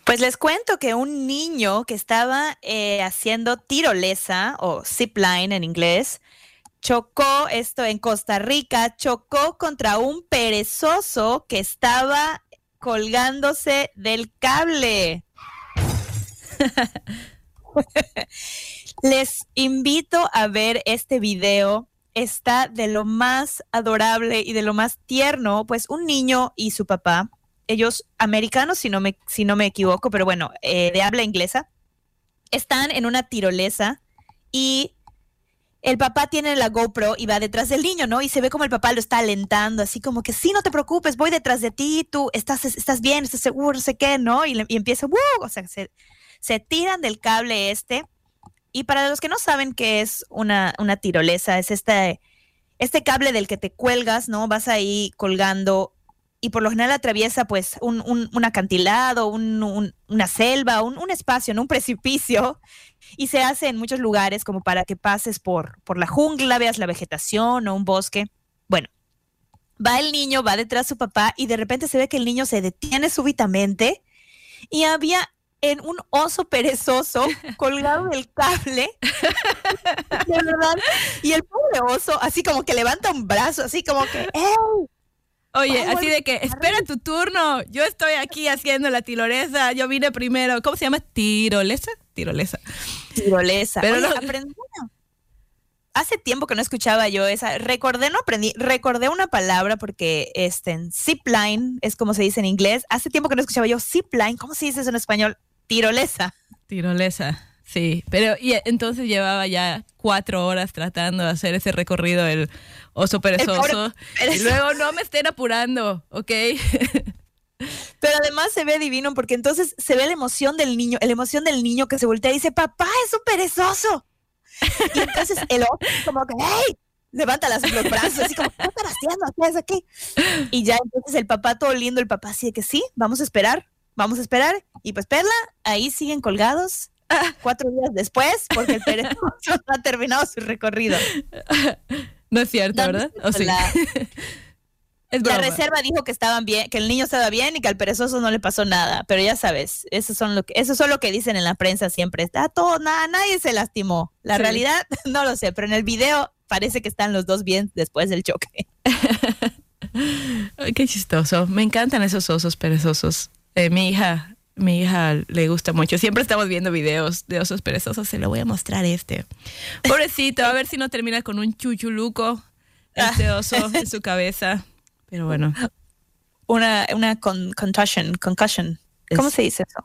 Pues les cuento que un niño que estaba eh, haciendo tirolesa o zipline en inglés chocó esto en Costa Rica, chocó contra un perezoso que estaba colgándose del cable. Les invito a ver este video. Está de lo más adorable y de lo más tierno, pues un niño y su papá, ellos americanos, si no me, si no me equivoco, pero bueno, eh, de habla inglesa, están en una tirolesa y el papá tiene la GoPro y va detrás del niño, ¿no? Y se ve como el papá lo está alentando, así como que sí, no te preocupes, voy detrás de ti, tú estás, estás bien, estás seguro, no sé qué, ¿no? Y, empieza, ¡wow! O sea, se, se tiran del cable este. Y para los que no saben qué es una, una tirolesa, es este, este cable del que te cuelgas, ¿no? Vas ahí colgando y por lo general atraviesa pues un, un- un acantilado, un- un- una selva, un, un espacio, ¿no? un precipicio, y se hace en muchos lugares como para que pases por, por la jungla, veas la vegetación o un bosque. Bueno, va el niño, va detrás de su papá y de repente se ve que el niño se detiene súbitamente y había en un oso perezoso colgado del cable. De verdad. Y el pobre oso, así como que levanta un brazo, así como que, ¡Ey! Oye, así de que, espera tu turno, yo estoy aquí haciendo la tirolesa, yo vine primero. ¿Cómo se llama? ¿Tirolesa? Tirolesa. Tirolesa. Pero Oye, no- aprendí una- Hace tiempo que no escuchaba yo esa. Recordé, no aprendí, recordé una palabra porque este, en zipline es como se dice en inglés. Hace tiempo que no escuchaba yo zipline. ¿Cómo se dice eso en español? Tirolesa. Tirolesa, sí. Pero y entonces llevaba ya cuatro horas tratando de hacer ese recorrido el oso perezoso. Y luego no me estén apurando, ¿ok? Pero además se ve divino porque entonces se ve la emoción del niño, la emoción del niño que se voltea y dice, papá, es un perezoso. Y entonces el otro como que, ¡hey! Levanta las, los brazos, así como, ¿qué están haciendo? ¿Qué es aquí? Y ya entonces el papá todo lindo, el papá así de que sí, vamos a esperar, vamos a esperar. Y pues Perla, ahí siguen colgados cuatro días después porque el perezoso no ha terminado su recorrido. No es cierto, No, ¿verdad? ¿O sí? la- es La broma. reserva dijo que estaban bien, que el niño estaba bien y que al perezoso no le pasó nada. Pero ya sabes, eso son lo que, eso son lo que dicen en la prensa siempre. Está todo, nada, nadie se lastimó. La Sí. realidad no lo sé, pero en el video parece que están los dos bien después del choque. Qué chistoso. Me encantan esos osos perezosos. Eh, mi hija, mi hija le gusta mucho. Siempre estamos viendo videos de osos perezosos. Se lo voy a mostrar este. Pobrecito, a ver si no termina con un chuchuluco este oso en su cabeza. Pero bueno, Una, una con, contusion, concussion. ¿Cómo Es- se dice eso?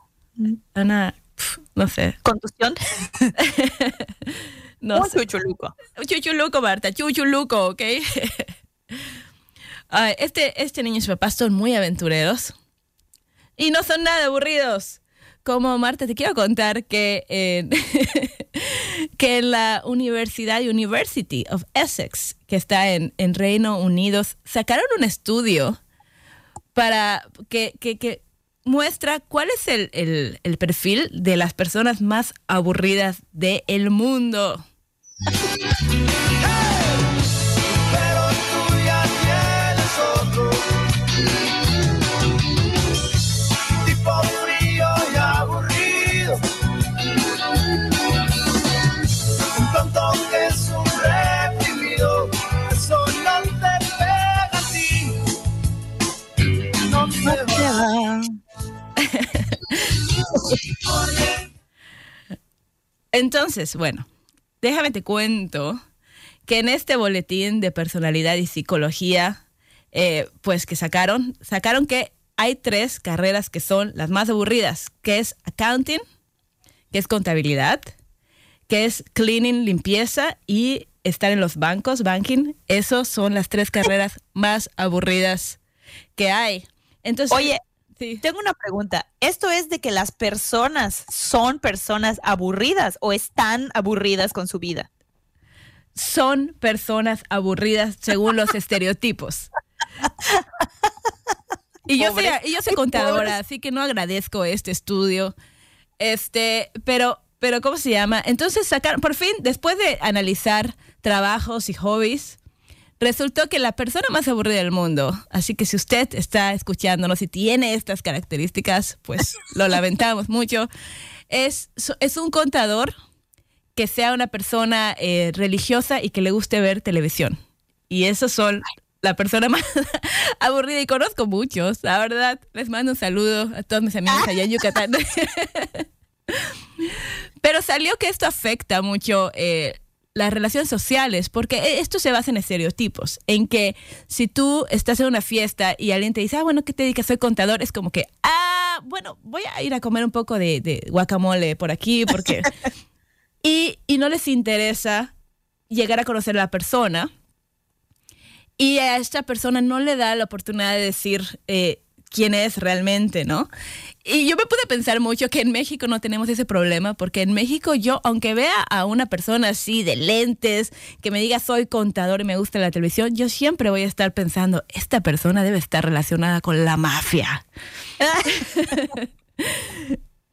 Ana, pf, no sé. Contusión. No Un sé. chuchuluco. Chuchuluco, Marta, chuchuluco, ¿ok? Ay, este, este niño y su papá son muy aventureros y no son nada aburridos. Como Marta, te quiero contar que en, que en la Universidad University of Essex, que está en, en Reino Unido, sacaron un estudio para que, que- que muestra cuál es el, el- el perfil de las personas más aburridas del mundo. Entonces, bueno, déjame te cuento que en este boletín de personalidad y psicología, eh, pues que sacaron, sacaron que hay tres carreras que son las más aburridas, que es accounting, que es contabilidad, que es cleaning, limpieza y estar en los bancos, banking. Esos son las tres carreras más aburridas que hay. Entonces, Oye, sí. Tengo una pregunta. ¿Esto es de que las personas son personas aburridas o están aburridas con su vida? son personas aburridas según los estereotipos. Y yo, soy, y yo soy contadora, así que no agradezco este estudio. Este, pero, pero ¿cómo se llama? Entonces sacaron, por fin, después de analizar trabajos y hobbies, resultó que la persona más aburrida del mundo, así que si usted está escuchándonos y tiene estas características, pues lo lamentamos mucho, es, es un contador que sea una persona eh, religiosa y que le guste ver televisión. Y esos son la persona más aburrida y conozco muchos, la verdad. Les mando un saludo a todos mis amigos allá en Yucatán. Pero salió que esto afecta mucho eh, las relaciones sociales, porque e- esto se basa en estereotipos, en que si tú estás en una fiesta y alguien te dice, ah, bueno, ¿qué te dedicas? Soy contador, es como que, ah, bueno, voy a ir a comer un poco de, de guacamole por aquí, porque... y, y no les interesa llegar a conocer a la persona. Y a esta persona no le da la oportunidad de decir eh, quién es realmente, ¿no? Y yo me pude pensar mucho que en México no tenemos ese problema, porque en México yo, aunque vea a una persona así de lentes, que me diga soy contador y me gusta la televisión, yo siempre voy a estar pensando, esta persona debe estar relacionada con la mafia.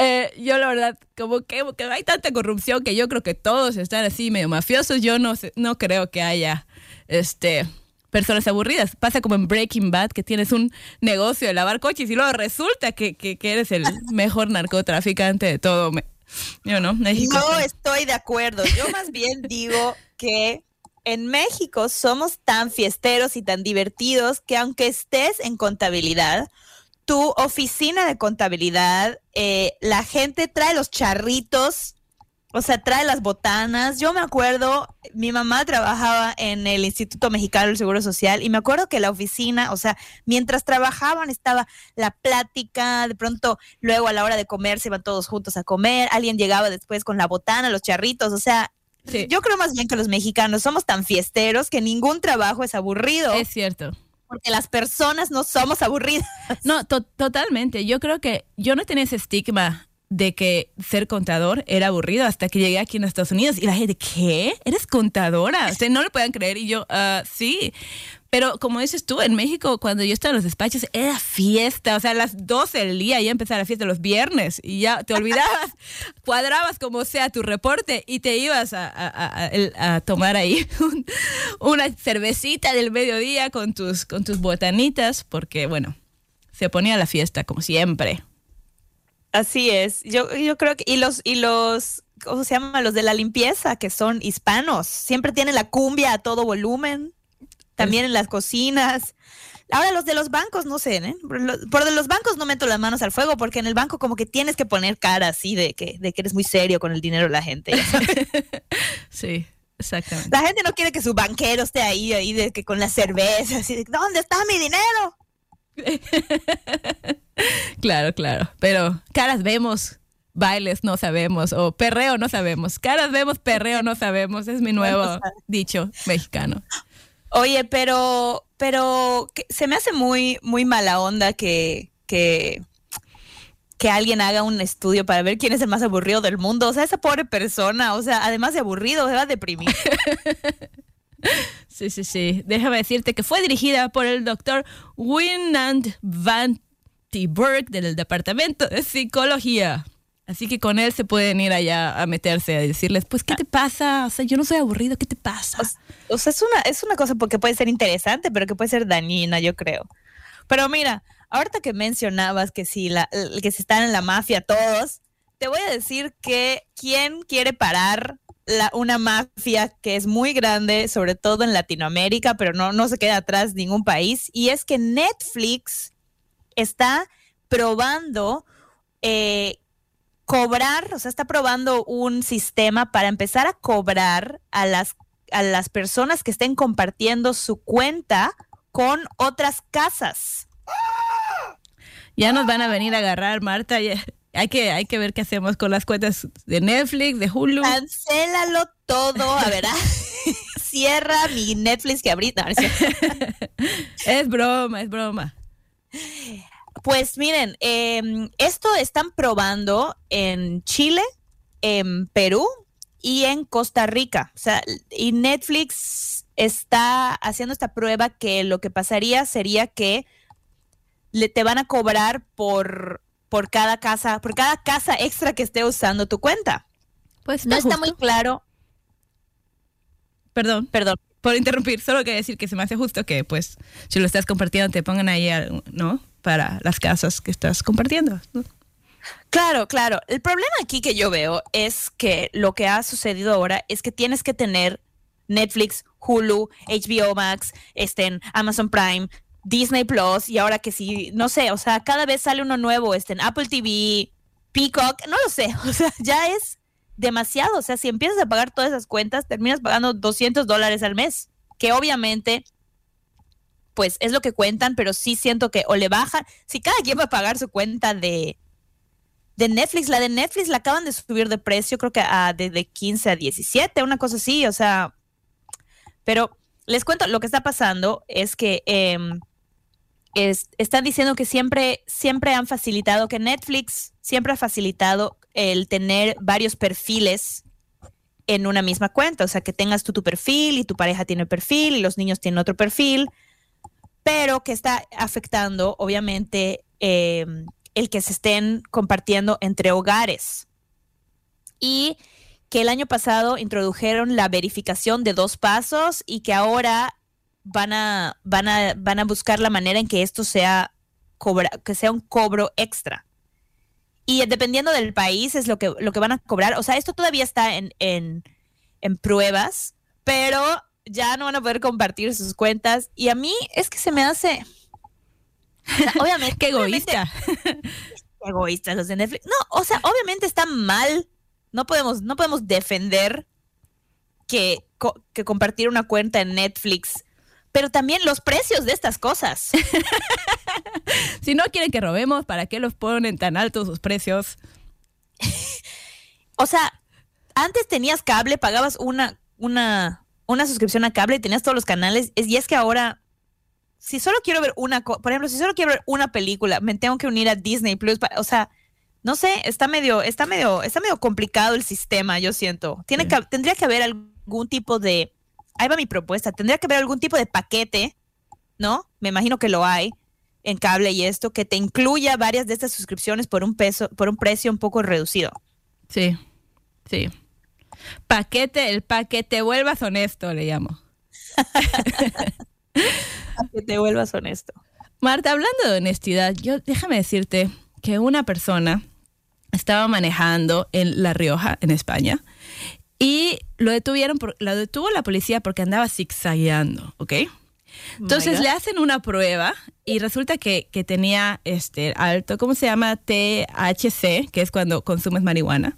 Eh, yo la verdad, como que, que hay tanta corrupción que yo creo que todos están así medio mafiosos. Yo no no creo que haya este personas aburridas. Pasa como en Breaking Bad, que tienes un negocio de lavar coches y luego resulta que, que- que eres el mejor narcotraficante de todo. Yo no, México. No estoy de acuerdo. Yo más bien digo que en México somos tan fiesteros y tan divertidos que aunque estés en contabilidad, tu oficina de contabilidad, eh, la gente trae los charritos, o sea, trae las botanas. Yo me acuerdo, mi mamá trabajaba en el Instituto Mexicano del Seguro Social y me acuerdo que la oficina, o sea, mientras trabajaban estaba la plática, de pronto luego a la hora de comer se iban todos juntos a comer, alguien llegaba después con la botana, los charritos, o sea, Sí. yo creo más bien que los mexicanos somos tan fiesteros que ningún trabajo es aburrido, Es cierto. porque las personas no somos aburridas. No, to- totalmente. Yo creo que yo no tenía ese estigma de que ser contador era aburrido hasta que llegué aquí en Estados Unidos y la gente, ¿qué? ¿Eres contadora? O sea, no lo puedan creer y yo, "Ah, sí. Pero como dices tú, en México, cuando yo estaba en los despachos, era fiesta. O sea, a las 12 del día ya empezaba la fiesta los viernes y ya te olvidabas, cuadrabas como sea tu reporte y te ibas a, a- a- el- a tomar ahí un- una cervecita del mediodía con tus, con tus botanitas, porque bueno, se ponía la fiesta como siempre. Así es. Yo, yo creo que, y los, y los, ¿cómo se llama? Los de la limpieza, que son hispanos, siempre tienen la cumbia a todo volumen, también en las cocinas. Ahora los de los bancos, no sé, ¿eh? Por de los bancos no meto las manos al fuego, porque en el banco como que tienes que poner cara así de que, de que eres muy serio con el dinero de la gente. Sí, exactamente. La gente no quiere que su banquero esté ahí, ahí de que con la cerveza, así de, ¿dónde está mi dinero? Claro, claro. Pero caras vemos, bailes no sabemos, o perreo no sabemos. Caras vemos, perreo no sabemos. Es mi nuevo dicho mexicano. Oye, pero, pero se me hace muy, muy mala onda que, que, que alguien haga un estudio para ver quién es el más aburrido del mundo. O sea, esa pobre persona, o sea, además de aburrido, se va a deprimir. Sí, sí, sí. Déjame decirte que fue dirigida por el doctor Winand Van Berg del Departamento de Psicología. Así que con él se pueden ir allá a meterse a decirles, pues, ¿qué te pasa? O sea, yo no soy aburrido, ¿qué te pasa? O sea, es una, es una cosa porque puede ser interesante, pero que puede ser dañina, yo creo. Pero mira, ahorita que mencionabas que si, la, que si están en la mafia todos, te voy a decir que quién quiere parar la, una mafia que es muy grande, sobre todo en Latinoamérica, pero no, no se queda atrás ningún país, y es que Netflix está probando eh, cobrar, o sea, está probando un sistema para empezar a cobrar a las, a las personas que estén compartiendo su cuenta con otras casas. Ya nos van a venir a agarrar, Marta. ya- Hay que, hay que ver qué hacemos con las cuentas de Netflix, de Hulu. Cancélalo todo, a ver, ah, cierra mi Netflix que es cierto. Es broma, es broma. Pues miren, em, esto están probando en Chile, en Perú y en Costa Rica. O sea, y Netflix está haciendo esta prueba que lo que pasaría sería que le, te van a cobrar por, por cada casa, por cada casa extra que esté usando tu cuenta. Pues No está justo. muy claro. Perdón, Perdón. por interrumpir. Solo quería decir que se me hace justo que, pues, si lo estás compartiendo, te pongan ahí, ¿no? Para las casas que estás compartiendo. ¿no? Claro, claro. El problema aquí que yo veo es que lo que ha sucedido ahora es que tienes que tener Netflix, Hulu, HBO Max, este, Amazon Prime, Disney Plus y ahora que sí, no sé, o sea, cada vez sale uno nuevo, este, en Apple TV, Peacock, no lo sé, o sea, ya es demasiado, o sea, si empiezas a pagar todas esas cuentas, terminas pagando 200 dólares al mes, que obviamente pues es lo que cuentan, pero sí siento que o le bajan, si cada quien va a pagar su cuenta de, de Netflix, la de Netflix la acaban de subir de precio, creo que a, de, de 15 a 17, una cosa así, o sea, pero les cuento, lo que está pasando es que em, es- están diciendo que siempre, siempre han facilitado, que Netflix siempre ha facilitado el tener varios perfiles en una misma cuenta, o sea, que tengas tú tu perfil y tu pareja tiene perfil y los niños tienen otro perfil, pero que está afectando, obviamente, em, el que se estén compartiendo entre hogares. Y que el año pasado introdujeron la verificación de dos pasos y que ahora van a, van a, van a buscar la manera en que esto sea cobra, que sea un cobro extra. Y dependiendo del país es lo que, lo que van a cobrar. O sea, esto todavía está en, en, en pruebas, pero ya no van a poder compartir sus cuentas. Y a mí es que se me hace. o sea, obviamente. Qué obviamente- egoísta. egoístas los de Netflix. No, o sea, obviamente está mal. No podemos, no podemos defender que, que compartir una cuenta en Netflix. Pero también los precios de estas cosas. Si no quieren que robemos, ¿para qué los ponen tan altos sus precios? O sea, antes tenías cable, pagabas una, una, una suscripción a cable y tenías todos los canales. es- Y es que ahora, si solo quiero ver una, por ejemplo, si solo quiero ver una película, me tengo que unir a Disney Plus. O sea, no sé, está medio, está medio, está medio complicado el sistema, yo siento. Tiene que, tendría que haber algún tipo de, ahí va mi propuesta, tendría que haber algún tipo de paquete, ¿no? Me imagino que lo hay en cable y esto, que te incluya varias de estas suscripciones por un peso, por un precio un poco reducido. Sí, sí. Paquete, el paquete, vuelvas honesto, le llamo. que te vuelvas honesto. Marta, hablando de honestidad, yo déjame decirte que una persona estaba manejando en La Rioja, en España, y lo detuvieron, por, lo detuvo la policía porque andaba zigzagueando, ¿ok? Entonces le hacen una prueba y resulta que, que tenía este alto, ¿cómo se llama? THC, que es cuando consumes marihuana.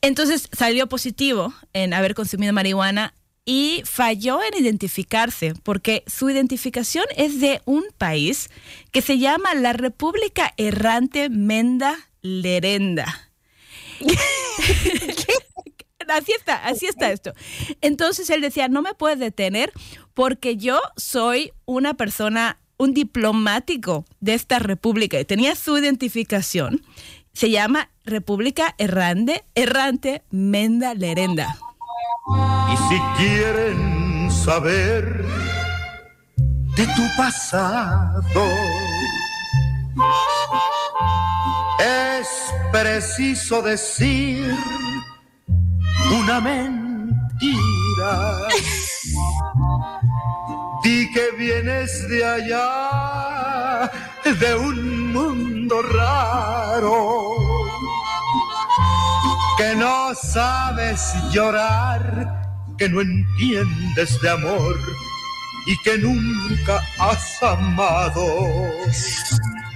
Entonces salió positivo en haber consumido marihuana y falló en identificarse porque su identificación es de un país que se llama la República Errante Menda Lerenda. Así está, así está esto. Entonces él decía, no me puedes detener porque yo soy una persona, un diplomático de esta república y tenía su identificación. Se llama República Errante, Errante Menda Lerenda. Y si quieren saber de tu pasado, es preciso decir una mentira. Di que vienes de allá, de un mundo raro que no sabes llorar, que no entiendes de amor y que nunca has amado.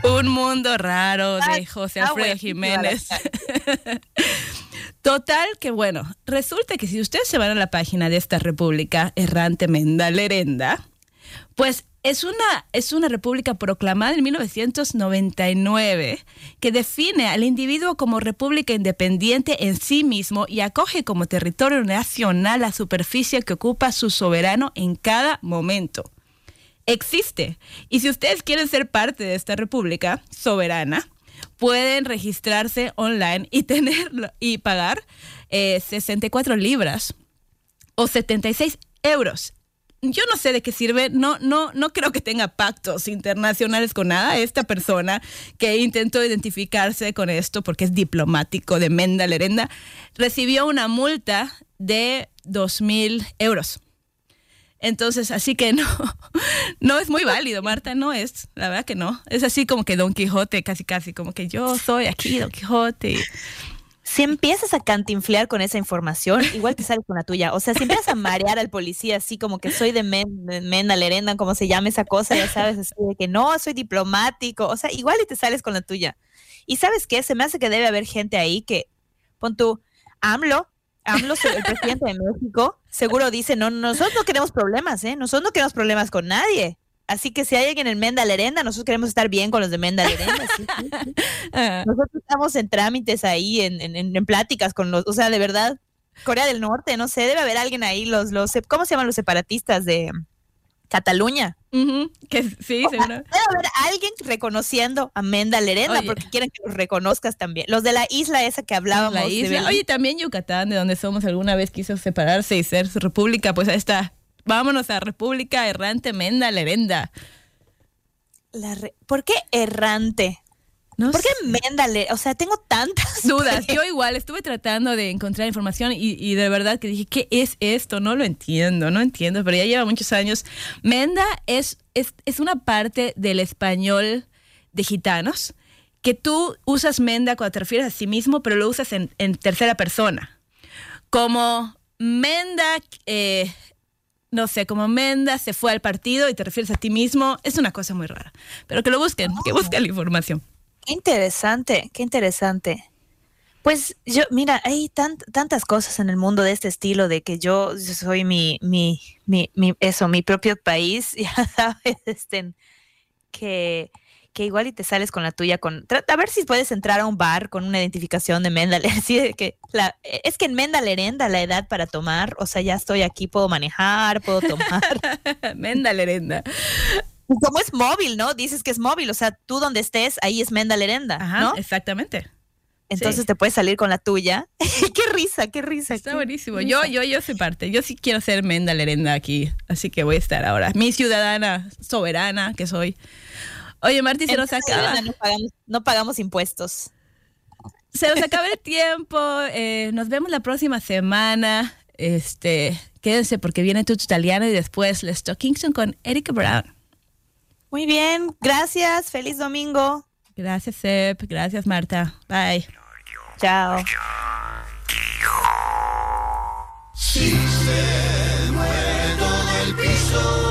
Un mundo raro de Ah, José ah, Alfredo bueno, Jiménez. Total que bueno, resulta que si ustedes se van a la página de esta república errante Menda Lerenda, pues es una, es una república proclamada en 1999 que define al individuo como república independiente en sí mismo y acoge como territorio nacional la superficie que ocupa su soberano en cada momento. Existe. Y si ustedes quieren ser parte de esta república soberana, pueden registrarse online y tenerlo y pagar eh, 64 libras o 76 euros. Yo no sé de qué sirve, no, no, no creo que tenga pactos internacionales con nada. Esta persona que intentó identificarse con esto porque es diplomático de Menda Lerenda, recibió una multa de 2 mil euros. Entonces, así que no, no es muy válido, Marta, no es, la verdad que no. Es así como que Don Quijote, casi casi, como que yo soy aquí Don Quijote. Si empiezas a cantinflear con esa información, igual te sales con la tuya. O sea, si empiezas a marear al policía así como que soy de Men- de Menda Lerenda, como se llama esa cosa, ya sabes, así de que no, soy diplomático. O sea, igual y te sales con la tuya. Y sabes qué, se me hace que debe haber gente ahí que, pon tú, AMLO, AMLO, el presidente de México, seguro dice, no, nosotros no queremos problemas, ¿eh? Nosotros no queremos problemas con nadie. Así que si hay alguien en Menda Lerenda, nosotros queremos estar bien con los de Menda Lerenda. sí, Nosotros estamos en trámites ahí, en, en, en- en pláticas con los, o sea, de verdad, Corea del Norte, no sé, debe haber alguien ahí, los, los, ¿cómo se llaman los separatistas de Cataluña? ujú, que sí, seguro. Debe haber alguien reconociendo a Menda Lerenda Oye. porque quieren que los reconozcas también. Los de la isla esa que hablábamos. La isla. Oye, también Yucatán, de donde somos, alguna vez quiso separarse y ser su república, pues ahí está. Vámonos a República Errante Menda Lerenda. La re- ¿Por qué errante? No ¿Por qué. Méndale? O sea, tengo tantas dudas. Yo igual estuve tratando de encontrar información y, y de verdad que dije, ¿qué es esto? No lo entiendo, no entiendo, pero ya lleva muchos años. Menda es, es, es una parte del español de gitanos que tú usas menda cuando te refieres a sí mismo, pero lo usas en, en tercera persona. Como menda, eh, no sé, como menda se fue al partido y te refieres a ti mismo, es una cosa muy rara. Pero que lo busquen, que busquen la información. Qué interesante, qué interesante. Pues yo, mira, hay tan- tantas cosas en el mundo de este estilo de que yo, soy mi, mi, mi, mi- eso, mi propio país, ya sabes, este, que, que igual y te sales con la tuya, con, a ver si puedes entrar a un bar con una identificación de Mendel, así de que es que en Mendel herenda la edad para tomar, o sea, ya estoy aquí, puedo manejar, puedo tomar. Menda lerenda. Y Como es móvil, ¿no? Dices que es móvil, o sea, tú donde estés, ahí es Mendel herenda, Ajá, ¿no? exactamente. Entonces Sí. te puedes salir con la tuya. qué risa, qué risa. Está qué buenísimo. risa. Yo, yo, yo soy parte. Yo sí quiero ser Menda Lerenda aquí. Así que voy a estar ahora. Mi ciudadana soberana que soy. Oye, Marti, se nos acaba. No pagamos, no pagamos impuestos. Se nos acaba el tiempo. Eh, nos vemos la próxima semana. Este, quédense porque viene Tuto Italiano y después Les Talk Kingston con Erika Brown. Muy bien, gracias. Feliz domingo. Gracias, Sep. Gracias, Marta. Bye. Chao. Si se mueve todo el piso,